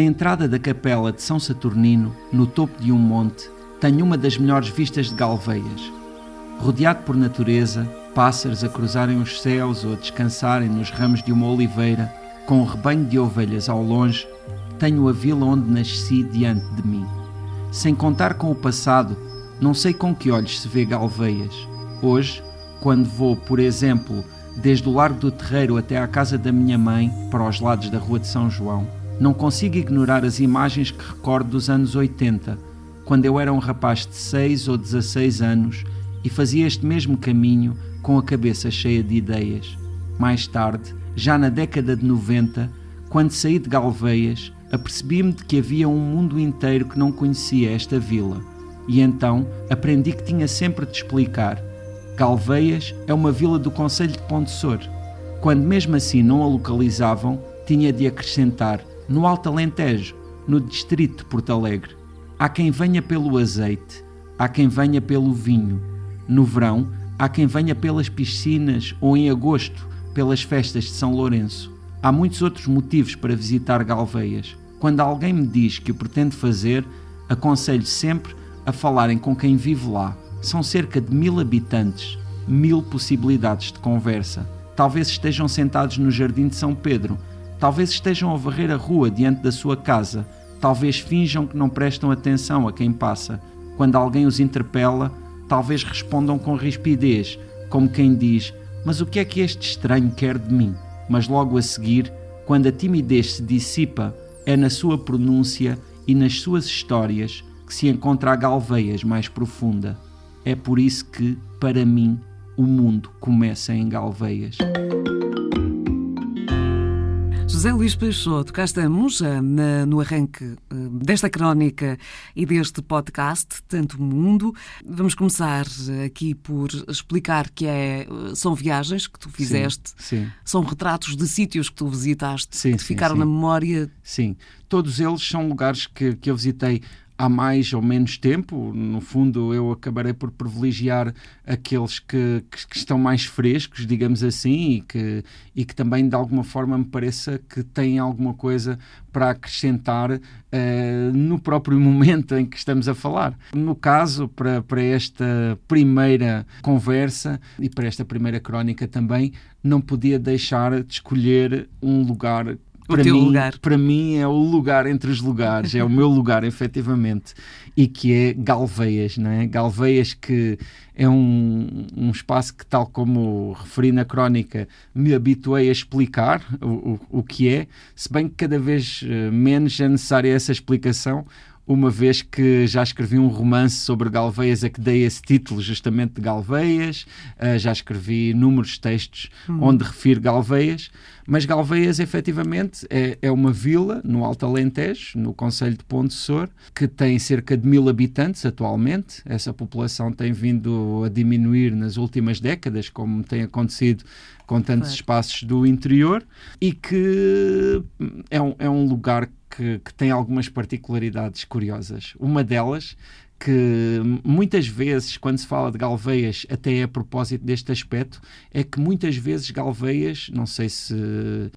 Da entrada da capela de São Saturnino, no topo de um monte, tenho uma das melhores vistas de Galveias. Rodeado por natureza, pássaros a cruzarem os céus ou a descansarem nos ramos de uma oliveira, com um rebanho de ovelhas ao longe, tenho a vila onde nasci diante de mim. Sem contar com o passado, não sei com que olhos se vê Galveias. Hoje, quando vou, por exemplo, desde o Largo do Terreiro até à casa da minha mãe, para os lados da Rua de São João, não consigo ignorar as imagens que recordo dos anos 80, quando eu era um rapaz de 6 ou 16 anos e fazia este mesmo caminho com a cabeça cheia de ideias. Mais tarde, já na década de 90, quando saí de Galveias, apercebi-me de que havia um mundo inteiro que não conhecia esta vila. E então aprendi que tinha sempre de explicar. Galveias é uma vila do Conselho de Pontessor. Quando mesmo assim não a localizavam, tinha de acrescentar no Alto Alentejo, no distrito de Porto Alegre. Há quem venha pelo azeite, há quem venha pelo vinho. No verão, há quem venha pelas piscinas ou em agosto, pelas festas de São Lourenço. Há muitos outros motivos para visitar Galveias. Quando alguém me diz que o pretende fazer, aconselho sempre a falarem com quem vive lá. São cerca de mil habitantes, mil possibilidades de conversa. Talvez estejam sentados no jardim de São Pedro, talvez estejam a varrer a rua diante da sua casa, talvez finjam que não prestam atenção a quem passa. Quando alguém os interpela, talvez respondam com rispidez, como quem diz: Mas o que é que este estranho quer de mim? Mas logo a seguir, quando a timidez se dissipa, é na sua pronúncia e nas suas histórias que se encontra a galveias mais profunda. É por isso que, para mim, o mundo começa em Galveias. José Luís Peixoto, cá estamos na, no arranque uh, desta crónica e deste podcast, Tanto Mundo. Vamos começar aqui por explicar que é, são viagens que tu fizeste, sim, sim. são retratos de sítios que tu visitaste, sim, que te ficaram na memória. Sim, todos eles são lugares que, que eu visitei há mais ou menos tempo. No fundo, eu acabarei por privilegiar aqueles que, que, que, estão mais frescos, digamos assim, e que, e que também de alguma forma me pareça que têm alguma coisa para acrescentar uh, no próprio momento em que estamos a falar. No caso, para, para esta primeira conversa e para esta primeira crónica também, não podia deixar de escolher um lugar para mim, lugar. Para mim é o lugar entre os lugares, é o meu lugar, efetivamente, e que é Galveias, não é? Galveias que é um, um espaço que, tal como referi na crónica, me habituei a explicar o, o, o que é, se bem que cada vez eh, menos é necessária essa explicação, uma vez que já escrevi um romance sobre Galveias a que dei esse título justamente de Galveias, uh, já escrevi inúmeros textos hum. onde refiro Galveias, mas Galveias efetivamente é, é, uma vila no Alto Alentejo, no Conselho de Ponte Sor, que tem cerca de mil habitantes atualmente. Essa população tem vindo a diminuir nas últimas décadas, como tem acontecido com tantos claro. espaços do interior, e que é um, é um lugar que, que tem algumas particularidades curiosas. Uma delas que muitas vezes, quando se fala de Galveias, até a propósito deste aspecto, é que muitas vezes Galveias, não sei se,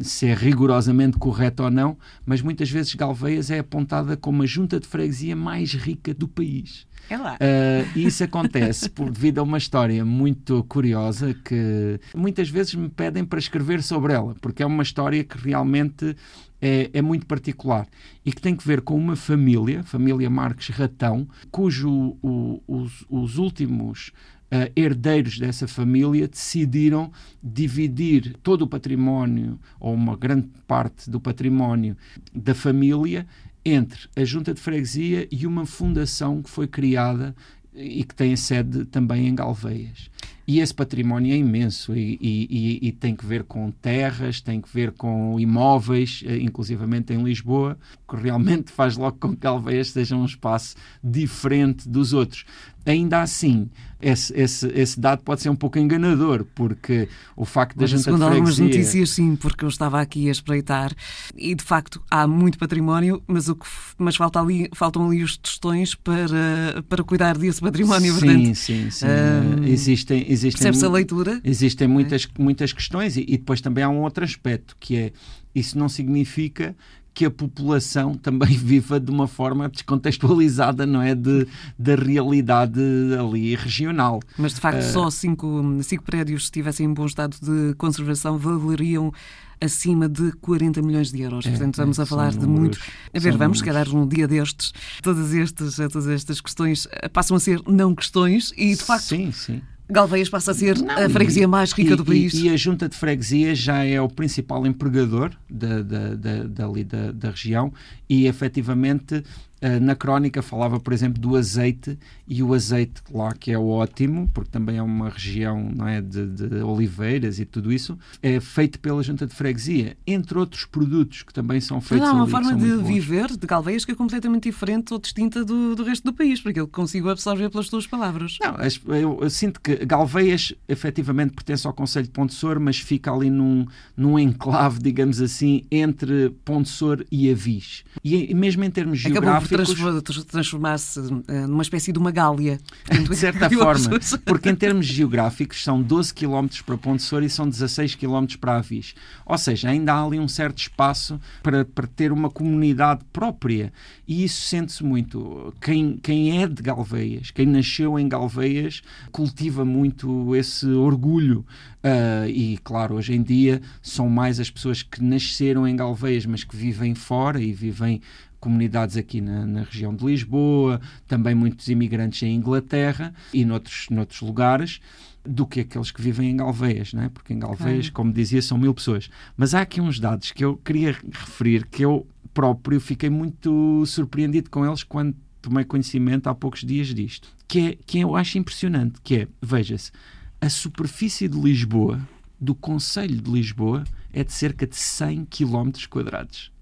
se é rigorosamente correto ou não, mas muitas vezes Galveias é apontada como a junta de freguesia mais rica do país. É lá. Uh, e isso acontece por, devido a uma história muito curiosa que muitas vezes me pedem para escrever sobre ela, porque é uma história que realmente é, é, muito particular e que tem que ver com uma família, família Marques Ratão, cujo o, os, os últimos Uh, herdeiros dessa família decidiram dividir todo o património, ou uma grande parte do património da família, entre a junta de freguesia e uma fundação que foi criada e que tem sede também em Galveias. E esse património é imenso e, e, e, tem que ver com terras, tem que ver com imóveis, eh, inclusivamente em Lisboa, que realmente faz logo com que Galveias seja um espaço diferente dos outros. Ainda assim, esse, esse, esse dado pode ser um pouco enganador, porque o facto da gente Segundo freguesia... algumas notícias, sim, porque eu estava aqui a espreitar e de facto há muito património, mas, o que, mas falta ali, faltam ali os tostões para, para cuidar desse património. Sim, portanto, sim, sim. Um, existem, existem, percebe-se a leitura? Existem muitas, é? muitas questões e, e depois também há um outro aspecto que é isso não significa que a população também viva de uma forma descontextualizada, não é? De, da realidade ali regional. Mas de facto, uh, só cinco, cinco prédios, se estivessem em bom estado de conservação, valeriam acima de 40 milhões de euros. É, Portanto, estamos é, a falar de muito. A ver, vamos, se calhar, num dia destes, todas, estes, todas estas questões passam a ser não questões e, de facto. Sim, sim. Galveias passa a ser não, a freguesia mais rica e, do país. E, e, a junta de freguesia já é o principal empregador da, da, da, da, da região e, efetivamente, na crónica falava, por exemplo, do azeite e o azeite lá que é ótimo, porque também é uma região não é, de, de, oliveiras e tudo isso, é feito pela junta de freguesia, entre outros produtos que também são feitos. Há uma ali, forma de viver de Galveias que é completamente diferente ou distinta do, do resto do país, porque eu consigo absorver pelas tuas palavras. Não, eu, eu sinto que Galveias efetivamente pertence ao Conselho de Ponte Sor, mas fica ali num, num enclave, digamos assim, entre Ponte Sor e Avis. E mesmo em termos geográficos transformar-se eh, numa espécie de uma gália. De certa forma, porque em termos geográficos são 12 km para Ponte Sor e são 16 km para Avis. Ou seja, ainda há ali um certo espaço para, para ter uma comunidade própria. E isso sente-se muito. Quem, quem é de Galveias, quem nasceu em Galveias, cultiva muito esse orgulho. Uh, e, claro, hoje em dia são mais as pessoas que nasceram em Galveias, mas que vivem fora e vivem comunidades aqui na, na, região de Lisboa, também muitos imigrantes em Inglaterra e noutros, noutros lugares, do que aqueles que vivem em Galveias, não é? porque em Galveias, como dizia, são mil pessoas. Mas há aqui uns dados que eu queria referir, que eu próprio fiquei muito surpreendido com eles quando tomei conhecimento há poucos dias disto, que é que eu acho impressionante, que é, veja-se, a superfície de Lisboa, do Conselho de Lisboa, é de cerca de 100 km quadrados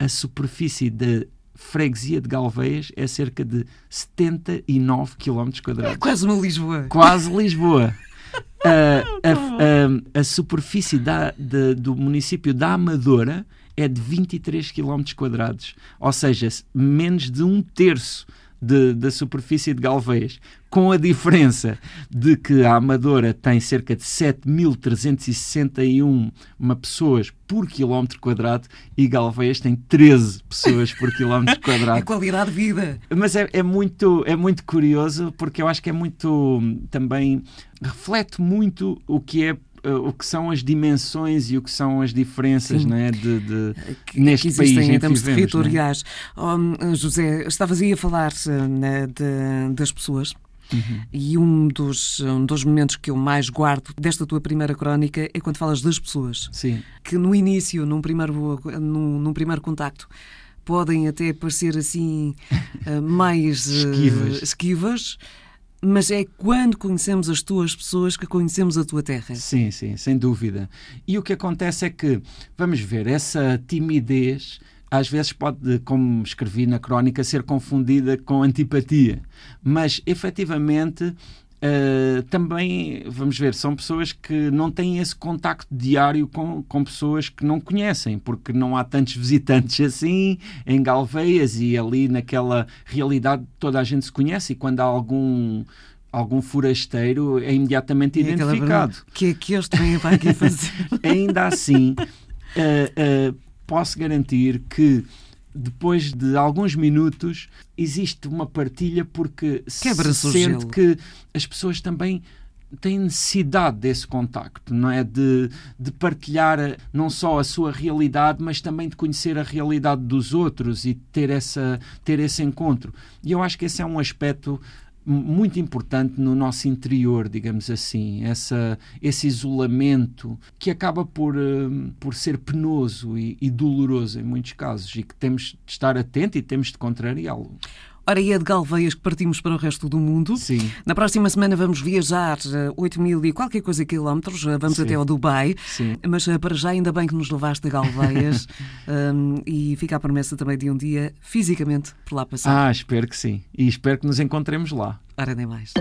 a superfície da freguesia de Galveias é cerca de 79 km quadrados. É quase uma Lisboa. Quase Lisboa. uh, a, a, a, superfície da, de, do município da Amadora é de 23 km quadrados, ou seja, menos de um terço de, da superfície de Galveias, com a diferença de que a Amadora tem cerca de 7.361 pessoas por quilómetro quadrado e Galveias tem 13 pessoas por quilómetro quadrado. é qualidade de vida. Mas é, é, muito, é muito curioso porque eu acho que é muito também reflete muito o que é uh, o que são as dimensões e o que são as diferenças né, de, de que, neste que país em, em termos vivemos, territoriais. Né? Oh, José, estavas aí a falar né, de, das pessoas. Uhum. E um dos, um dos momentos que eu mais guardo desta tua primeira crónica é quando falas das pessoas. Sim. Que no início, num primeiro, num, num primeiro contacto, podem até parecer assim eh, mais esquivas. esquivas mas é quando conhecemos as tuas pessoas que conhecemos a tua terra. Sim, sim, sem dúvida. E o que acontece é que, vamos ver, essa timidez às vezes pode, como escrevi na crónica, ser confundida com antipatia. Mas, efetivamente, Uh, também, vamos ver, são pessoas que não têm esse contacto diário com, com pessoas que não conhecem, porque não há tantos visitantes assim em Galveias e ali naquela realidade toda a gente se conhece e quando há algum algum forasteiro é imediatamente e identificado. que é que este vem para aqui fazer? Ainda assim, uh, uh, posso garantir que depois de alguns minutos, existe uma partilha porque se sente que as pessoas também têm necessidade desse contacto, não é? De, de partilhar eh, não só a sua realidade, mas também de conhecer a realidade dos outros e ter, essa, ter esse encontro. E eu acho que esse é um aspecto muito importante no nosso interior, digamos assim, essa, esse isolamento que acaba por, uh, por ser penoso e, e, doloroso em muitos casos e que temos de estar atento e temos de contrariá-lo. Ora, e é de Galveias que partimos para o resto do mundo. Sim. Na próxima semana vamos viajar 8 eh, mil e qualquer coisa quilómetros, eh, vamos Sim. até ao Dubai. Sim. Mas eh, para já, ainda bem que nos levaste a Galveias um, e fica a promessa também de um dia fisicamente por lá passar. Ah, espero que sim. E espero que nos encontremos lá. Ora, nem mais.